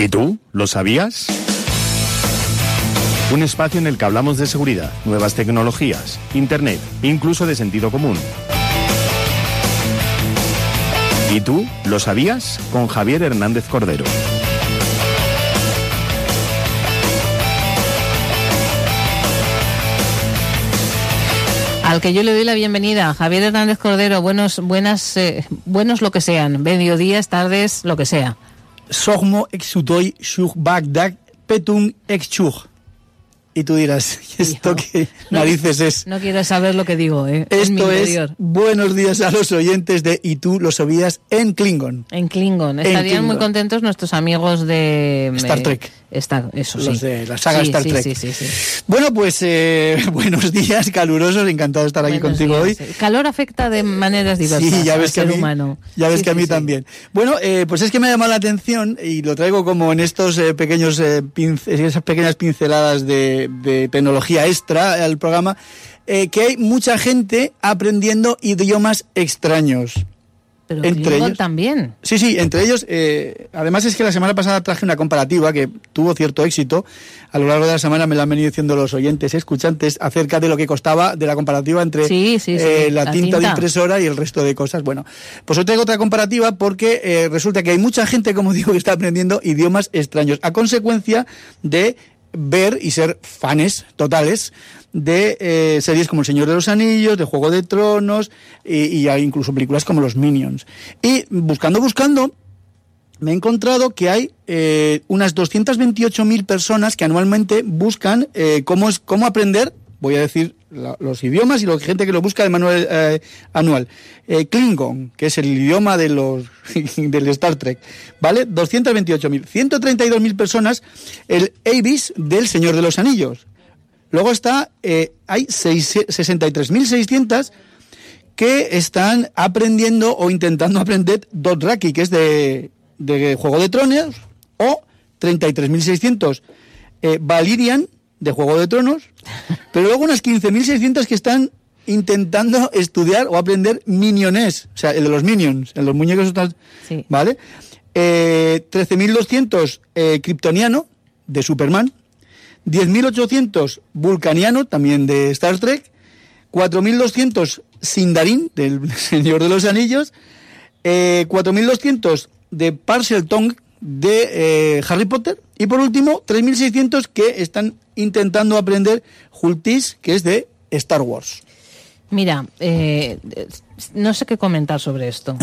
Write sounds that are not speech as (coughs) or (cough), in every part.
¿Y tú? ¿Lo sabías? Un espacio en el que hablamos de seguridad, nuevas tecnologías, Internet, incluso de sentido común. ¿Y tú? ¿Lo sabías? Con Javier Hernández Cordero. Al que yo le doy la bienvenida, Javier Hernández Cordero, buenos, buenas, eh, buenos lo que sean, mediodías, tardes, lo que sea. Sogmo exudoy shug bagdag petung exchug. Y tú dirás, (laughs) ¿esto qué narices es? No quiero saber lo que digo, ¿eh? Esto es buenos días a los oyentes de Y tú lo sabías en Klingon. En Klingon. Estarían muy contentos nuestros amigos de... Star Trek. Está, eso Los sí. de la saga Sí, Star Trek. sí, sí, sí. Bueno, pues eh, (laughs) buenos días, calurosos, encantado de estar aquí contigo días. hoy. El calor afecta de maneras diversas Sí, ya al ves que a ser mí, humano. ya ves que a mí también. Bueno, eh, pues es que me ha llamado la atención y lo traigo como en estos eh, pequeños pince- esas pequeñas pinceladas de, de tecnología extra al programa, que hay mucha gente aprendiendo idiomas extraños. Pero entre ellos- también. Sí, sí, entre ellos, eh, además es que la semana pasada traje una comparativa que tuvo cierto éxito. A lo largo de la semana me la han venido diciendo los oyentes, escuchantes, acerca de lo que costaba de la comparativa entre Sí, sí, sí, eh, la, la tinta, de impresora y el resto de cosas. Bueno, pues hoy traigo otra comparativa porque eh, resulta que hay mucha gente, como (laughs) digo, que está aprendiendo idiomas extraños a consecuencia de ver y ser fans totales de eh, series como El Señor de los Anillos, de Juego de Tronos y, hay incluso películas como Los Minions. Y buscando, buscando, me he encontrado que hay eh, unas 228.000 personas que anualmente buscan eh, cómo, es, cómo aprender, voy a decir los idiomas y la gente que lo busca de manual eh, anual. Eh, Klingon, que es el idioma de los (laughs) del Star Trek, ¿vale? 228.000. 132.000 personas el Abyss del Señor de los Anillos. Luego está, eh, hay seis- 63.600 que están aprendiendo o intentando aprender Dothraki, que es de, de Juego de Tronos, o 33.600 eh, Valyrian, de Juego de Tronos, pero luego unas 15.600 que están intentando estudiar o aprender Minionés, o sea, el de los Minions, de los muñecos Sí. ¿vale? Eh, 13.200 eh, Kryptoniano, de Superman, 10.800 Vulcaniano, también de Star Trek, 4.200 Sindarin, del (laughs) Señor de los Anillos, eh, 4.200 de Parcel Tongue, de eh, Harry Potter, y por último, 3.600 que están intentando aprender Hultis, que es de Star Wars. Mira, eh, no sé qué comentar sobre esto.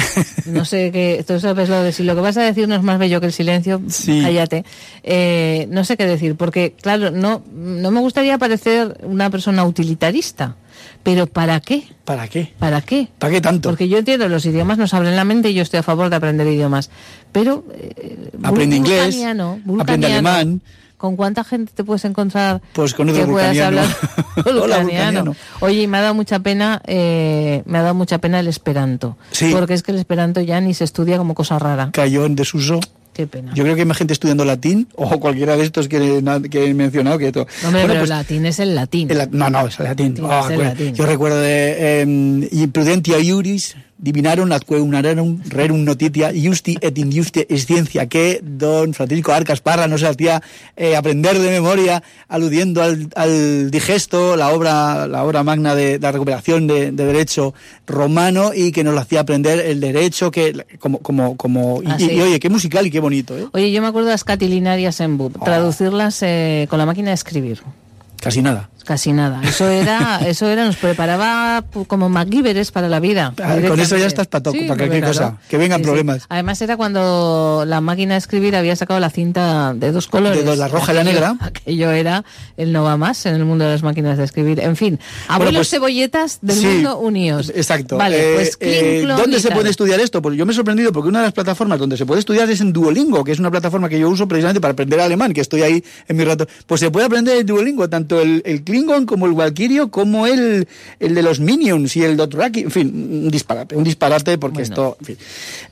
No sé qué. Tú sabes lo de si lo que vas a decir no es más bello que el silencio, Sí. cállate. Eh, no sé qué decir, porque, claro, no, no me gustaría parecer una persona utilitarista. Pero ¿para qué? ¿Para qué? ¿Para qué? ¿Para qué tanto? Porque yo entiendo, los idiomas nos abren la mente y yo estoy a favor de aprender idiomas. Pero. eh, Aprende inglés, vulcaniano, aprende alemán. ¿Con cuánta gente te puedes encontrar Pues con otro que puedas hablar (laughs) Hola, vulcaniano? Oye, y me ha dado mucha pena, eh, me ha dado mucha pena el esperanto. Sí. Porque es que el esperanto ya ni se estudia como cosa rara. Cayó en desuso. Qué pena. Yo creo que hay más gente estudiando latín o cualquiera de estos que, que he mencionado que todo. Hombre, Bueno, pero pues, el latín es el latín. el no, no, es el latín. Ah, latín. Yo recuerdo de eh, Imprudentia iuris divinarum atque unararum rerum notitia justi et injusti es ciencia que don Francisco Arcas Parra nos hacía eh, aprender de memoria aludiendo al, al digesto, la obra la obra magna de, la recuperación de, de derecho romano y que nos lo hacía aprender el derecho que como como como y, Ah, y- sí. y, oye qué musical y qué bonito ¿eh? Oye, yo me acuerdo de las catilinarias en BUP, Ah. traducirlas eh, con la máquina de escribir. casi nada Casi nada. Eso era, (laughs) eso era, nos preparaba como MacGyveres para la vida. Ah, con eso ya estás pa' toco, para cualquier claro. cosa. Que vengan problemas. Además era cuando la máquina de escribir había sacado la cinta de dos colores. De dos, la roja y la negra. (laughs) Aquello era el no va más en el mundo de las máquinas de escribir. En fin, abuelos pues, cebolletas del Sí, mundo unidos. Exacto. Vale, Eh, pues eh, ¿Dónde se puede estudiar esto? Pues yo me he sorprendido porque una de las plataformas donde se puede estudiar es en Duolingo, que es una plataforma que yo uso precisamente para aprender alemán, que estoy ahí en mi rato. Pues se puede aprender en Duolingo, tanto el, el Klingon como el Valkyrio, como el, el de los Minions y el Dothraki. En fin, un disparate, un disparate porque Bueno. esto... En fin.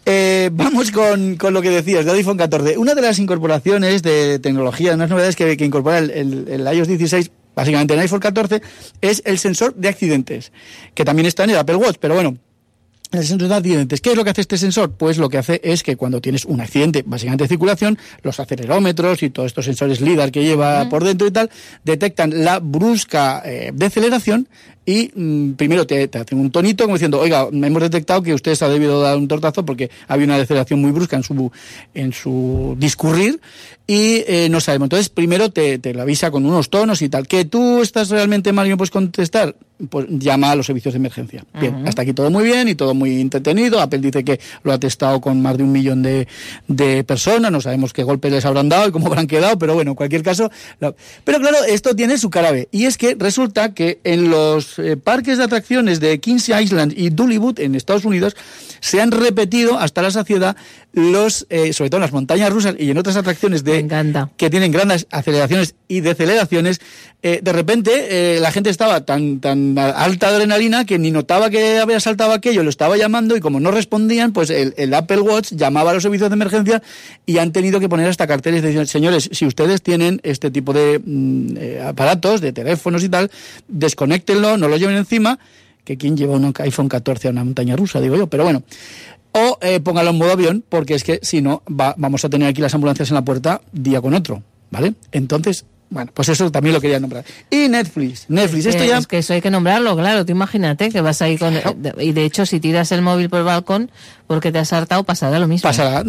Eh, vamos con, con lo que decías de iPhone 14. Una de las incorporaciones de tecnología, unas novedades que, que incorpora el, el, el iOS 16 básicamente en iPhone 14 es el sensor de accidentes, que también está en el Apple Watch, pero bueno, El sensor de accidentes. ¿Qué es lo que hace este sensor? Pues lo que hace es que cuando tienes un accidente, básicamente de circulación, los acelerómetros y todos estos sensores LIDAR que lleva por dentro y tal, detectan la brusca eh, deceleración y mm, primero te, te, hacen un tonito como diciendo, oiga, hemos detectado que usted se ha debido dar un tortazo porque había una deceleración muy brusca en su, en su discurrir y eh, no sabemos. Entonces, primero te, te lo avisa con unos tonos y tal. Que tú estás realmente mal y no puedes contestar, pues llama a los servicios de emergencia. Bien, hasta aquí todo muy bien y todo muy entretenido. Apple dice que lo ha testado con más de un millón de, de personas. No sabemos qué golpes les habrán dado y cómo (laughs) habrán quedado, pero bueno, en cualquier caso. Lo... Pero claro, esto tiene su cara B. Y es que resulta que en los eh, parques de atracciones de Kings Island y Dollywood en Estados Unidos se han repetido hasta la saciedad los, eh, sobre todo en las montañas rusas y en otras atracciones de que tienen grandes aceleraciones y deceleraciones, eh, de repente la gente estaba tan, tan alta adrenalina que ni notaba que había saltado aquello, lo estaba llamando y como no respondían, pues el, Apple Watch llamaba a los servicios de emergencia y han tenido que poner hasta carteles de señores, si ustedes tienen este tipo de mm, aparatos, de teléfonos y tal, desconéctenlo, no lo lleven encima, que quien lleva un iPhone 14 a una montaña rusa, digo yo, pero bueno o eh, póngalo en modo avión, porque es que si no, va, vamos a tener aquí las ambulancias en la puerta día con otro, ¿vale? Entonces, bueno, pues eso también lo quería nombrar. Y Netflix, Netflix, esto ya... Es que eso hay que nombrarlo, claro, tú imagínate que vas ahí con... Y de hecho, si tiras el móvil por el balcón, porque te has hartado, pasará lo mismo. Pasará.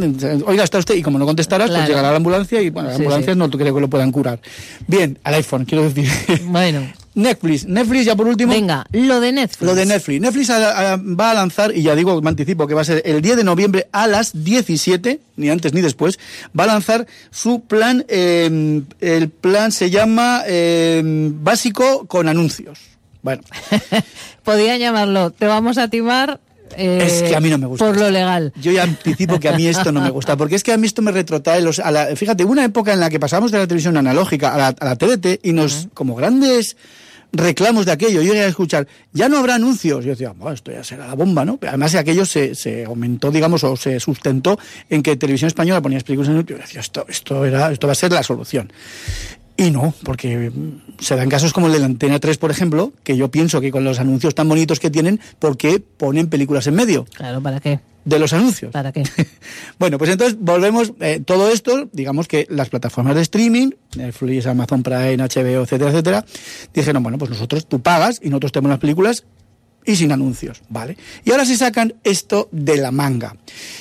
Oiga, está usted, y como no contestarás, pues llegará la ambulancia y, bueno, las ambulancias no creo que lo puedan curar. Bien, al iPhone, quiero decir. Bueno. (laughs) Netflix, Netflix ya por último. Venga, lo de Netflix. Lo de Netflix. Netflix va a lanzar, y ya digo, me anticipo que va a ser el 10 de noviembre a las 17, ni antes ni después, va a lanzar su plan, eh, el plan se llama eh, básico con anuncios. Bueno. (laughs) Podría llamarlo, te vamos a timar es que a mí no me gusta. Por lo legal. Yo ya anticipo que a mí esto no me gusta, porque es que a mí esto me retrotrae los, a la, fíjate, una época en la que pasamos de la televisión analógica a la, a la TDT y nos, como grandes reclamos de aquello, yo llegué a escuchar, ya no habrá anuncios. Yo decía, bueno, esto ya será la bomba, ¿no? Además, aquello se, se aumentó, digamos, o se sustentó en que Televisión Española ponía películas en anuncios. Yo decía, esto, esto, era, esto va a ser la solución. Y no, porque se dan casos como el de la Antena 3, por ejemplo, que yo pienso que con los anuncios tan bonitos que tienen, ¿por qué ponen películas en medio? Claro, ¿para qué? De los anuncios. ¿Para qué? (laughs) bueno, pues entonces volvemos, eh, todo esto, digamos que las plataformas de streaming, Netflix, Amazon Prime, HBO, etcétera, etcétera, dijeron, bueno, pues nosotros tú pagas y nosotros tenemos las películas y sin anuncios, ¿vale? Y ahora se sacan esto de la manga.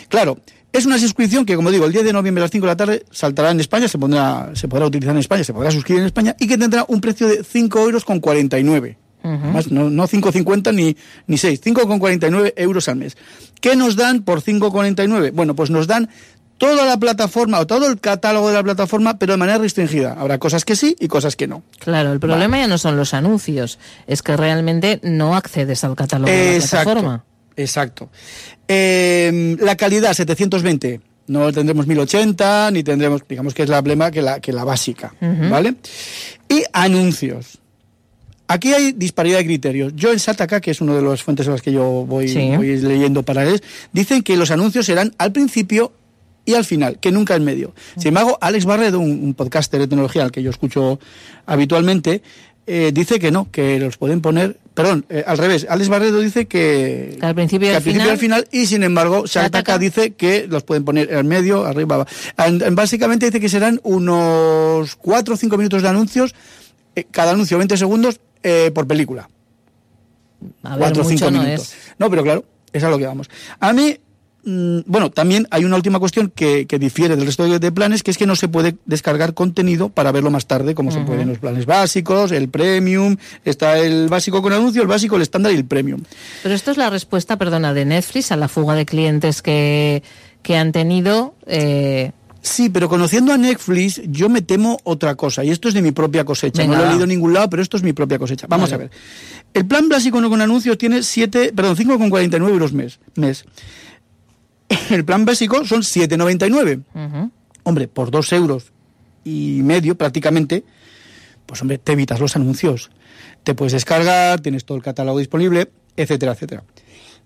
Claro, es una suscripción que, como digo, el 10 de noviembre a las 5 de la tarde saltará en España, se, pondrá, se podrá utilizar en España, se podrá suscribir en España y que tendrá un precio de 5 euros con 49. Más, no, no 5,50 ni, ni 6, 5,49 euros al mes. ¿Qué nos dan por 5,49? Bueno, pues nos dan toda la plataforma o todo el catálogo de la plataforma, pero de manera restringida. Habrá cosas que sí y cosas que no. Claro, el problema ya no son los anuncios, es que realmente no accedes al catálogo de la plataforma. Exacto. Eh, la calidad 720. No tendremos 1080, ni tendremos, digamos que es la emblema que la, que la básica, ¿vale? Y anuncios. Aquí hay disparidad de criterios. Yo en Sataka, que es una de las fuentes a las que yo voy, voy leyendo paralelos, dicen que los anuncios serán al principio y al final, que nunca en medio. Sin embargo, Alex Barredo, un, un podcaster de tecnología al que yo escucho habitualmente, eh, dice que no, que los pueden poner, perdón, eh, al revés, Alex Barredo dice que, al principio, y al, final, al final y sin embargo Shataka dice que los pueden poner en medio, arriba, básicamente dice que serán unos 4 o 5 minutos de anuncios, eh, cada anuncio 20 segundos por película. A 4 o 5 minutos. No, pero claro, es a lo que vamos. A mí bueno, también hay una última cuestión que, difiere del resto de, planes, que es que no se puede descargar contenido para verlo más tarde, como se puede en los planes básicos, el premium, está el básico con anuncio, el básico, el estándar y el premium. Pero esto es la respuesta, perdona, de Netflix a la fuga de clientes que, que han tenido. Eh... Sí, pero conociendo a Netflix, yo me temo otra cosa, y esto es de mi propia cosecha. No lo he leído en ningún lado, pero esto es mi propia cosecha. Vamos a ver. El plan básico no con anuncios tiene 7, perdón, 5,49 euros mes. mes el plan básico son 7,99. Hombre, por dos euros y medio prácticamente, pues hombre, te evitas los anuncios. Te puedes descargar, tienes todo el catálogo disponible, etcétera, etcétera.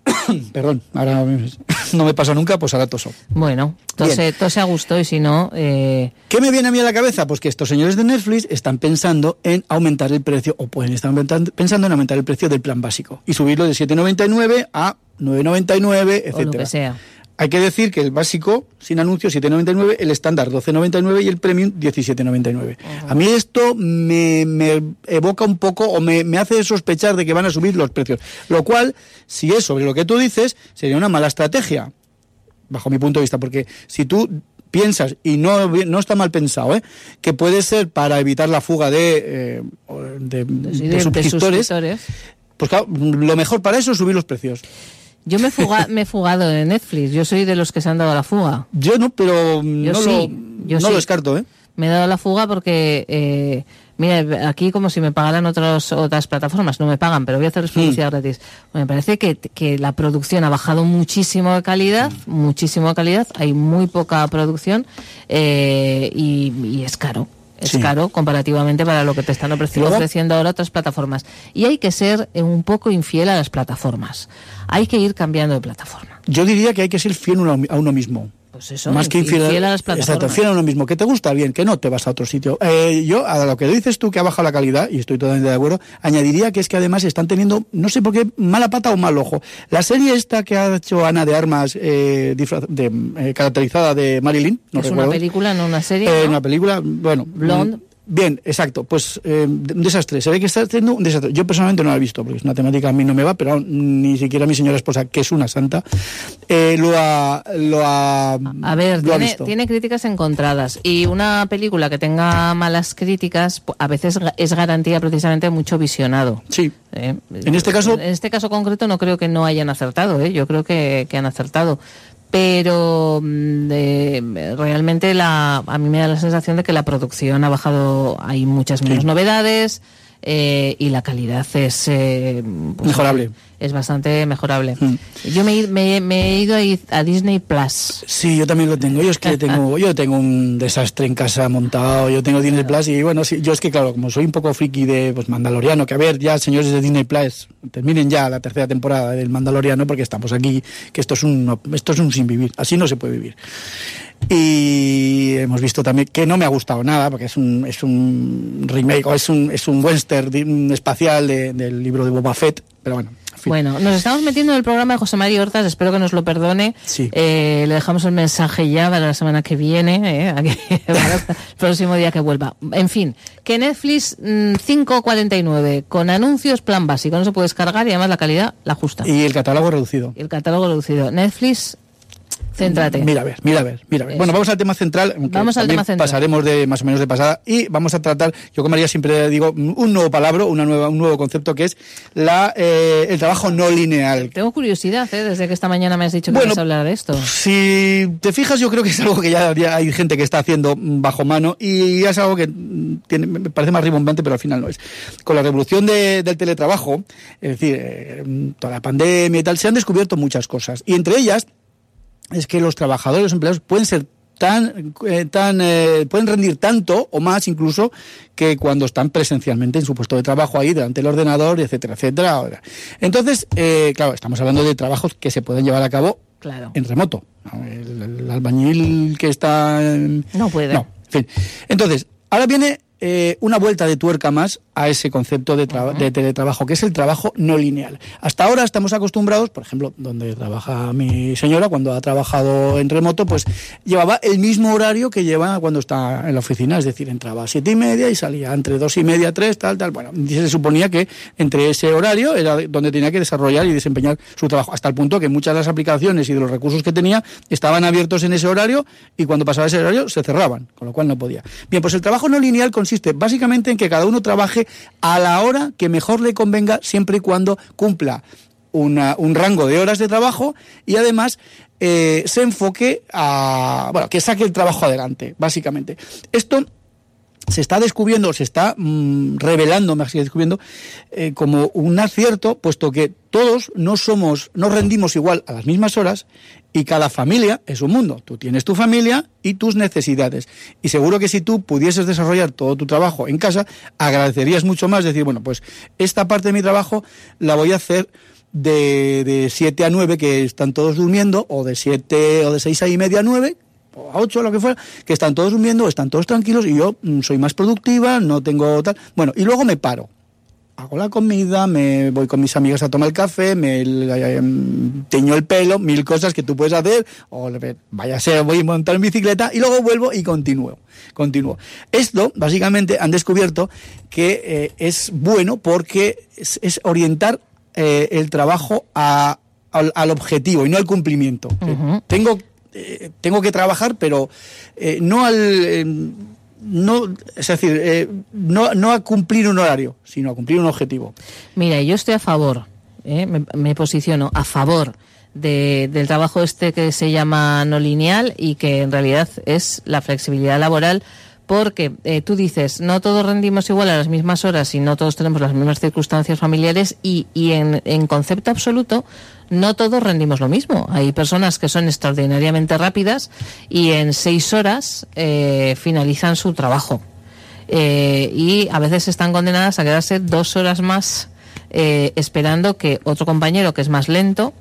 (coughs) Perdón, ahora (laughs) no me pasa nunca, pues ahora toso. Bueno, tose, tose a gusto y si no... Eh... ¿Qué me viene a mí a la cabeza? Pues que estos señores de Netflix están pensando en aumentar el precio, o pueden estar pensando en aumentar el precio del plan básico y subirlo de 7,99 a 9,99, etcétera. O lo que sea. Hay que decir que el básico, sin anuncio, 7,99, el estándar 12,99 y el premium 17,99. A mí esto me, evoca un poco o me, hace sospechar de que van a subir los precios. Lo cual, si es sobre lo que tú dices, sería una mala estrategia, bajo mi punto de vista, porque si tú piensas, y no, no está mal pensado, ¿eh? que puede ser para evitar la fuga de, eh, de, suscriptores, pues claro, lo mejor para eso es subir los precios. Yo me, (laughs) me he fugado de Netflix. Yo soy de los que se han dado la fuga. Yo no, pero no, lo, no lo descarto, ¿eh? Me he dado la fuga porque, eh, mira, aquí como si me pagaran otras otras plataformas. No me pagan, pero voy a hacer publicidad mm. gratis. me parece que, que, la producción ha bajado muchísimo de calidad, muchísimo de calidad. Hay muy poca producción eh, y es caro es caro comparativamente para lo que te están ofreciendo, ahora otras plataformas. Y hay que ser eh, un poco infiel a las plataformas. Hay que ir cambiando de plataforma. Yo diría que hay que ser fiel a uno mismo. Pues eso, más que infiel, a las plataformas. Exacto, fiel a uno mismo. Que te gusta bien, que no te vas a otro sitio. Eh, yo, a lo que dices tú, que ha bajado la calidad, y estoy totalmente de acuerdo, añadiría que es que además están teniendo, no sé por qué, mala pata o mal ojo. La serie esta que ha hecho Ana de Armas, eh, de, caracterizada de Marilyn, no Es una película, no una serie. Una película, bueno. Blonde. Bien, exacto. Pues eh, un desastre. Se ve que está haciendo un desastre. Yo personalmente no la he visto, porque es una temática a mí no me va, pero ni siquiera mi señora esposa, que es una santa, eh, lo ha, lo ha, a ver, tiene, tiene, críticas encontradas. Y una película que tenga malas críticas, a veces es garantía precisamente mucho visionado. Sí. Eh, en este caso. En este caso concreto no creo que no hayan acertado, ¿eh? Yo creo que, que han acertado pero mm, realmente la, a mí me da la sensación de que la producción ha bajado, hay muchas menos novedades eh, y la calidad es eh, pues, mejorable es bastante mejorable. Mm. Yo me, he ido a, Disney Plus. Sí, yo también lo tengo. Yo es que tengo, (laughs) yo tengo un desastre en casa montado. Yo tengo Disney Plus y bueno, sí, yo es que claro, como soy un poco friki de pues, Mandaloriano, que a ver, ya señores de Disney Plus, terminen ya la tercera temporada del Mandaloriano porque estamos aquí, que esto es un, esto es un sin vivir. Así no se puede vivir. Y hemos visto también que no me ha gustado nada, porque es un, es un remake o es un, es un western espacial del libro de Boba Fett, pero bueno, bueno, nos estamos metiendo en el programa de José María Hortas, espero que nos lo perdone. Eh, le dejamos el mensaje ya para la semana que viene, eh, (laughs) el próximo día que vuelva. En fin, que Netflix 5.49 mm, con anuncios plan básico, no se puede descargar y además la calidad la justa. Y el catálogo reducido. el catálogo reducido. Netflix Céntrate. Mira a ver, mira a ver, mira a ver. Bueno, vamos al tema central. Vamos al tema central. Pasaremos de más o menos de pasada y vamos a tratar, yo como María siempre digo, un nuevo palabra, una nueva, un nuevo concepto que es la, eh, el trabajo no lineal. Tengo curiosidad, ¿eh? desde que esta mañana me has dicho que bueno, a hablar de esto. Si te fijas, yo creo que es algo que ya hay gente que está haciendo bajo mano y es algo que tiene, me parece más rimbombante, pero al final no es. Con la revolución del teletrabajo, es decir, eh, toda la pandemia y tal, se han descubierto muchas cosas y entre ellas es que los trabajadores, los empleados pueden ser tan, eh, tan eh, pueden rendir tanto o más incluso que cuando están presencialmente en su puesto de trabajo ahí delante del ordenador, etcétera, etcétera. Entonces, eh, claro, estamos hablando de trabajos que se pueden llevar a cabo en remoto. El, albañil que está no puede. No, en fin. Entonces, ahora viene eh, una vuelta de tuerca más a ese concepto de, de, teletrabajo, que es el trabajo no lineal. Hasta ahora estamos acostumbrados, por ejemplo, donde trabaja mi señora, cuando ha trabajado en remoto, pues llevaba el mismo horario que lleva cuando está en la oficina, es decir, entraba a siete y media y salía entre dos y media, tres, tal, tal. Bueno, se suponía que entre ese horario era donde tenía que desarrollar y desempeñar su trabajo, hasta el punto que muchas de las aplicaciones y de los recursos que tenía estaban abiertos en ese horario y cuando pasaba ese horario se cerraban, con lo cual no podía. Bien, pues el trabajo no lineal consiste básicamente en que cada uno trabaje a la hora que mejor le convenga, siempre y cuando cumpla un rango de horas de trabajo y además eh, se enfoque a, bueno, que saque el trabajo adelante, básicamente. Esto se está descubriendo, se está mm, revelando, más que descubriendo, eh, como un acierto, puesto que todos no somos, no rendimos igual a las mismas horas y cada familia es un mundo. Tú tienes tu familia y tus necesidades. Y seguro que si tú pudieses desarrollar todo tu trabajo en casa, agradecerías mucho más decir, bueno, pues esta parte de mi trabajo la voy a hacer de, de 7 a 9 que están todos durmiendo, o de 7 o de 6 y media a 9, o a 8, lo que fuera, que están todos durmiendo, están todos tranquilos y yo mm, soy más productiva, no tengo tal. Bueno, y luego me paro. Hago la comida, me voy con mis amigas a tomar el café, me eh, teño el pelo, mil cosas que tú puedes hacer, o vaya a ser, voy a montar en bicicleta y luego vuelvo y continúo. continúo. Esto, básicamente, han descubierto que eh, es bueno porque es, orientar eh, el trabajo a, al, objetivo y no al cumplimiento. Tengo eh, tengo que trabajar, pero eh, no al... Eh, no, es decir, no, no a cumplir un horario, sino a cumplir un objetivo. Mira, yo estoy a favor, me, posiciono a favor del trabajo este que se llama no lineal y que en realidad es la flexibilidad laboral porque tú dices, no todos rendimos igual a las mismas horas y no todos tenemos las mismas circunstancias familiares y, y en, concepto absoluto no todos rendimos lo mismo. Hay personas que son extraordinariamente rápidas y en seis horas eh, finalizan su trabajo. Eh, y a veces están condenadas a quedarse dos horas más eh, esperando que otro compañero que es más lento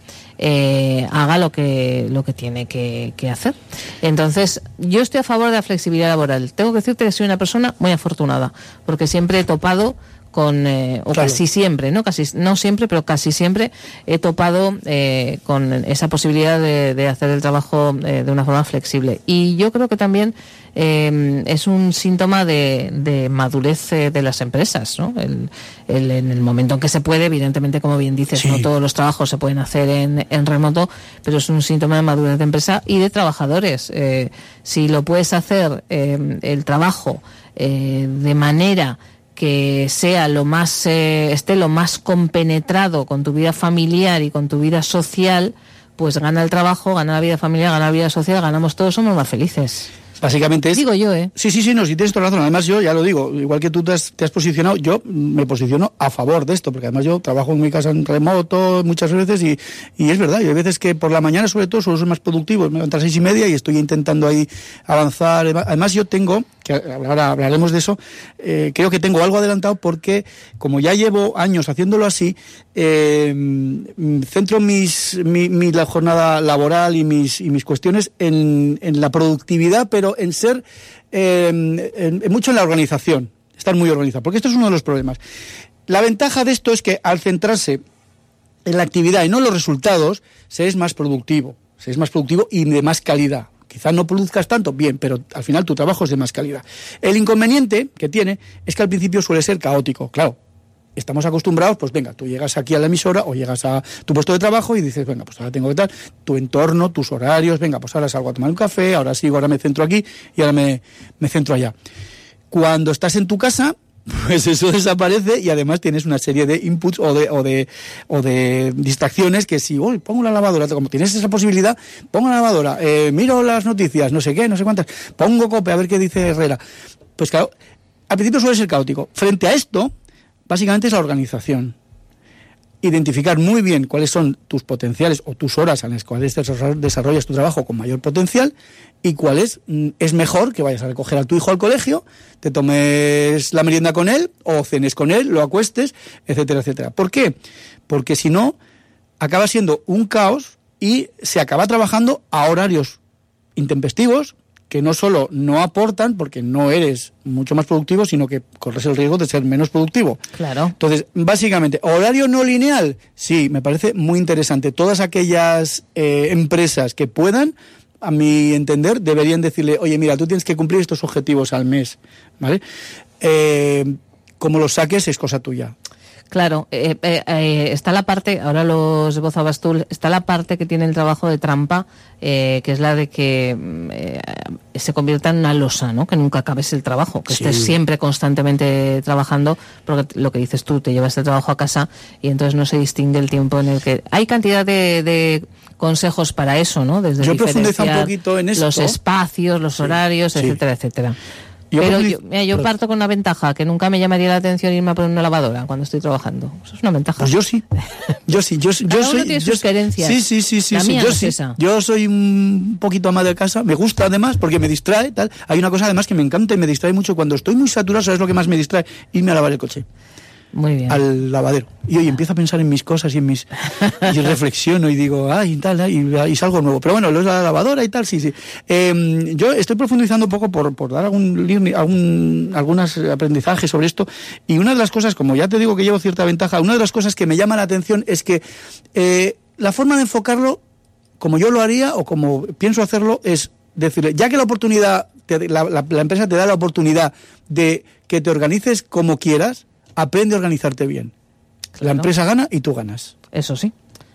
haga lo que lo que tiene que, que, hacer. Entonces, yo estoy a favor de la flexibilidad laboral. Tengo que decirte que soy una persona muy afortunada, porque siempre he topado con eh, o casi siempre no casi no siempre pero casi siempre he topado eh, con esa posibilidad de, hacer el trabajo eh, de una forma flexible. Y yo creo que también es un síntoma de, madurez de las empresas ¿no? El, en el momento en que se puede evidentemente como bien dices no todos los trabajos se pueden hacer en, en, remoto pero es un síntoma de madurez de empresa y de trabajadores. Si lo puedes hacer el trabajo de manera que sea lo más eh, esté lo más compenetrado con tu vida familiar y con tu vida social, pues gana el trabajo, gana la vida familiar, gana la vida social, ganamos todos, somos más felices. Básicamente es... Digo yo, ¿eh? Sí, sí, sí, no, si tienes toda razón. Además, yo ya lo digo, igual que tú te has, posicionado, yo me posiciono a favor de esto, porque además yo trabajo en mi casa en remoto muchas veces y, y es verdad, y hay veces que por la mañana sobre todo suelo ser más productivo, me levanto a las seis y media y estoy intentando ahí avanzar. Además yo tengo, que ahora hablaremos de eso, eh, creo que tengo algo adelantado porque como ya llevo años haciéndolo así, eh, centro mis, mi, la jornada laboral y mis, y mis cuestiones en, en la productividad, pero en ser eh, mucho en la organización, estar muy organizado, porque esto es uno de los problemas. La ventaja de esto es que al centrarse en la actividad y no en los resultados, se es más productivo, se es más productivo y de más calidad. Quizás no produzcas tanto, bien, pero al final tu trabajo es de más calidad. El inconveniente que tiene es que al principio suele ser caótico, claro estamos acostumbrados, pues venga, tú llegas aquí a la emisora o llegas a tu puesto de trabajo y dices, venga, pues ahora tengo que tal, tu entorno, tus horarios, venga, pues ahora salgo a tomar un café, ahora sigo, ahora me centro aquí y ahora me, me centro allá. Cuando estás en tu casa, (laughs) pues eso desaparece y además tienes una serie de inputs o de, o de, o de distracciones que si, uy, pongo la lavadora, como tienes esa posibilidad, pongo la lavadora, eh, miro las noticias, no sé qué, no sé cuántas, pongo cope a ver qué dice Herrera. Pues claro, al principio suele ser caótico. Frente a esto, Básicamente es la organización. Identificar muy bien cuáles son tus potenciales o tus horas en las cuales desarrollas tu trabajo con mayor potencial y cuáles mm, es mejor que vayas a recoger a tu hijo al colegio, te tomes la merienda con él o cenes con él, lo acuestes, etcétera, etcétera. ¿Por qué? Porque si no, acaba siendo un caos y se acaba trabajando a horarios intempestivos, que no solo no aportan, porque no eres mucho más productivo, sino que corres el riesgo de ser menos productivo. Claro. Entonces, básicamente, horario no lineal, sí, me parece muy interesante. Todas aquellas eh, empresas que puedan, a mi entender, deberían decirle, oye, mira, tú tienes que cumplir estos objetivos al mes, ¿vale? Eh, como los saques es cosa tuya. Claro, eh, eh, eh, está la parte, ahora los esbozabas tú, está la parte que tiene el trabajo de trampa, que es la de que mm, se convierta en una losa, ¿no? Que nunca acabes el trabajo, que estés siempre constantemente trabajando, porque lo que dices tú, te llevas el trabajo a casa y entonces no se distingue el tiempo en el que... Hay cantidad de, consejos para eso, ¿no? Desde Yo profundizo un poquito en Los espacios, los horarios, etcétera, etcétera. Pero yo, parto con una ventaja, que nunca me llamaría la atención irme a poner una lavadora cuando estoy trabajando. Eso es una ventaja. Pues yo sí. Yo sí. Yo, yo soy. Tiene sus Sí, sí, sí. sí, yo, yo soy un poquito ama de casa. Me gusta además porque me distrae. tal Hay una cosa además que me encanta y me distrae mucho. Cuando estoy muy saturado, ¿sabes lo que más me distrae? Irme a lavar el coche. Muy bien. al lavadero. Y hoy empiezo a pensar en mis cosas y en mis. y (laughs) reflexiono y digo, ay, y tal, y, y salgo nuevo. Pero bueno, lo es la lavadora y tal, sí, sí. Eh, yo estoy profundizando un poco por, por dar algún, algún algunos aprendizajes sobre esto. Y una de las cosas, como ya te digo que llevo cierta ventaja, una de las cosas que me llama la atención es que eh, la forma de enfocarlo, como yo lo haría o como pienso hacerlo, es decirle, ya que la oportunidad, te- la, la- la empresa te da la oportunidad de que te organices como quieras, aprende a organizarte bien. La empresa gana y tú ganas. Eso sí.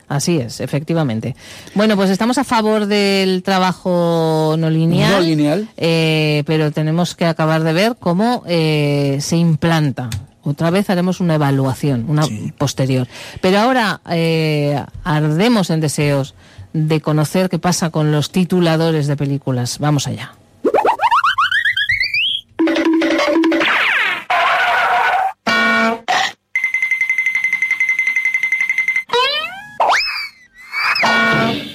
Así es, efectivamente. Bueno, pues estamos a favor del trabajo no lineal. No lineal. eh, pero tenemos que acabar de ver cómo eh, se implanta. Otra vez haremos una evaluación, una posterior. Pero ahora eh, ardemos en deseos de conocer qué pasa con los tituladores de películas. Vamos allá.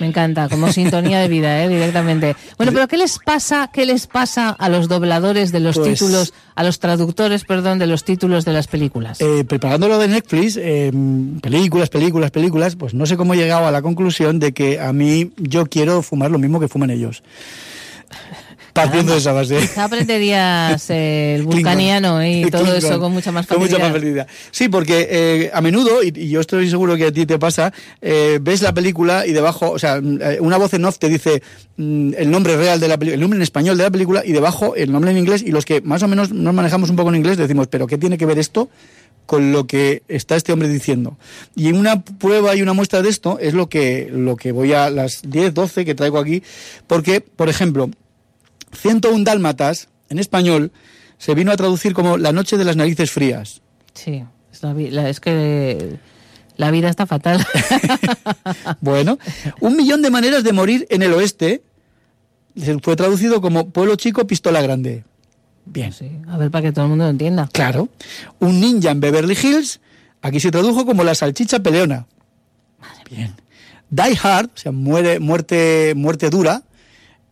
Encanta, como sintonía de vida, ¿eh? directamente. Bueno, pero ¿qué les pasa, qué les pasa a los dobladores de los Pues- títulos, a los traductores, perdón, de los títulos de las películas? Eh, preparándolo de Netflix, eh, películas, películas, películas, pues no sé cómo he llegado a la conclusión de que a mí yo quiero fumar lo mismo que fuman ellos. Partiendo de esa base. Quizá aprenderías eh, el vulcaniano y (laughs) todo Klingon. eso con mucha más Con facilidad. mucha más facilidad. Sí, porque eh, a menudo, y, y yo estoy seguro que a ti te pasa, eh, ves la película y debajo, o sea, mm, eh, una voz en off te dice mm, el nombre real de la película, el nombre en español de la película y debajo el nombre en inglés y los que más o menos nos manejamos un poco en inglés decimos, pero ¿qué tiene que ver esto? con lo que está este hombre diciendo. Y una prueba y una muestra de esto es lo que, lo que voy a las 10, 12 que traigo aquí, porque, por ejemplo, 101 dálmatas, en español, se vino a traducir como La noche de las narices frías. Sí, es, la es que la vida está fatal. (laughs) (laughs) Bueno, un millón de maneras de morir en el oeste fue traducido como Pueblo chico, pistola grande. Bien. Sí, a ver, para que todo el mundo lo entienda. Claro. Un ninja en Beverly Hills, aquí se tradujo como la salchicha peleona. Bien. Die Hard, o sea, muere, muerte, muerte dura,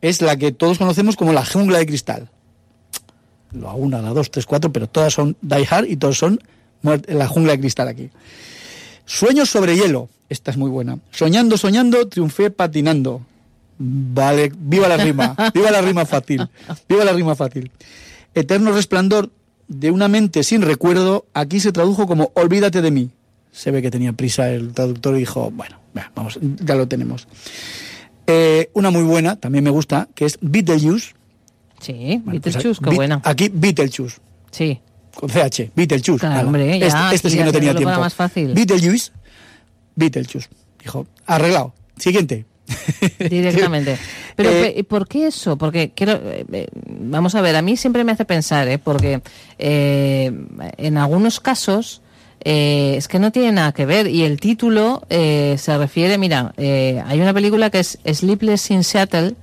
es la que todos conocemos como la jungla de cristal. La una, la dos, tres, cuatro, pero todas son Die Hard y todos son la jungla de cristal aquí. Sueños sobre hielo, esta es muy buena. Soñando, soñando, triunfé patinando. Vale, viva la rima, (laughs) viva la rima fácil, viva la rima fácil. Eterno resplandor de una mente sin recuerdo, aquí se tradujo como olvídate de mí. Se ve que tenía prisa el traductor y dijo, bueno, va, vamos, ya lo tenemos. Eh, una muy buena, también me gusta, que es Beetlejuice. Sí, Bueno, pues Beetlejuice, qué buena. Aquí Beetlejuice, Sí, con CH, Beetlejuice. Claro, hombre, ya, este, este sí que no tenía tiempo. más fácil. Beetlejuice, Beetlejuice. Dijo, arreglado. Siguiente. (laughs) directamente. Pero, Eh, ¿por qué eso? Porque quiero, eh, eh, vamos a ver, a mí siempre me hace pensar, ¿eh? porque en algunos casos eh, es que no tiene nada que ver y el título eh, se refiere, mira, eh, hay una película que es Sleepless in Seattle,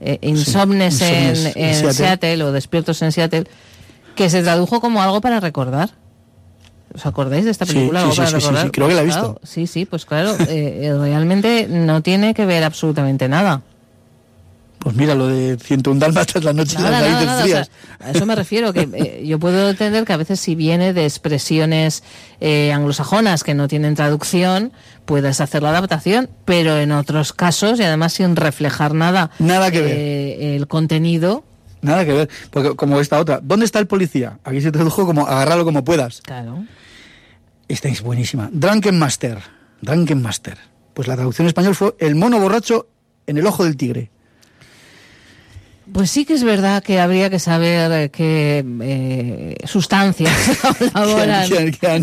eh, Insomnes, en, Insomnes en en Seattle. Seattle o Despiertos en Seattle, que se tradujo como algo para recordar. ¿Os acordáis de esta película? sí, Algo sí, para recordar. sí, creo que la he visto. Claro, sí, sí, pues claro, eh, realmente no tiene que ver absolutamente nada. Pues mira, lo de 101 dálmatas, (laughs) la noche de Nada, las nada, o frías. sea, a eso me refiero, que eh, (laughs) yo puedo entender que a veces si viene de expresiones eh, anglosajonas que no tienen traducción, puedes hacer la adaptación, pero en otros casos, y además sin reflejar nada, Nada que ver. eh, el contenido, Nada que ver, porque como esta otra, ¿dónde está el policía? Aquí se tradujo como agárralo como puedas. claro. Esta es buenísima. Drunken Master. Drunken Master. Pues la traducción en español fue El mono borracho en el ojo del tigre. Pues sí que es verdad que habría que saber eh, qué eh, sustancias (laughs) colaboran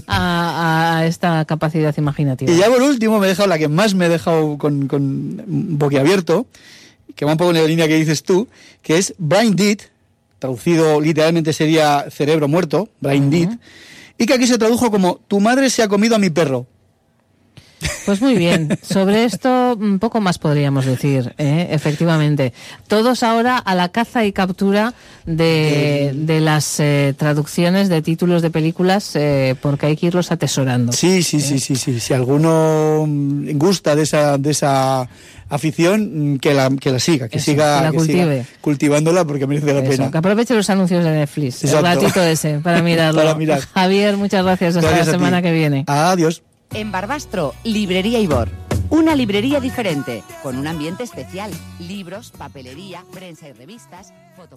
a, a esta capacidad imaginativa. Y ya por último me he dejado la que más me he dejado con, con boquiabierto, que va un poco en la línea que dices tú, que es Brain Dead, traducido literalmente sería cerebro muerto, Brain Dead, y que aquí se tradujo como Tu madre se ha comido a mi perro. Pues muy bien, sobre esto un poco más podríamos decir, ¿eh? efectivamente. Todos ahora a la caza y captura de, de las eh, traducciones de títulos de películas eh, porque hay que irlos atesorando. Sí, sí, sí, sí, sí. Si alguno mm, gusta de esa, de esa afición, mm, que la, que la siga, que Eso, siga, que la que siga cultive. cultivándola porque merece la Eso, pena. que aproveche los anuncios de Netflix, el Exacto. ratito ese, para (laughs) mirarlo. Para mirar. Javier, muchas gracias. Hasta Gracias la semana que viene. Adiós. En Barbastro, Librería Ibor. Una librería diferente, con un ambiente especial. Libros, papelería, prensa y revistas, foto.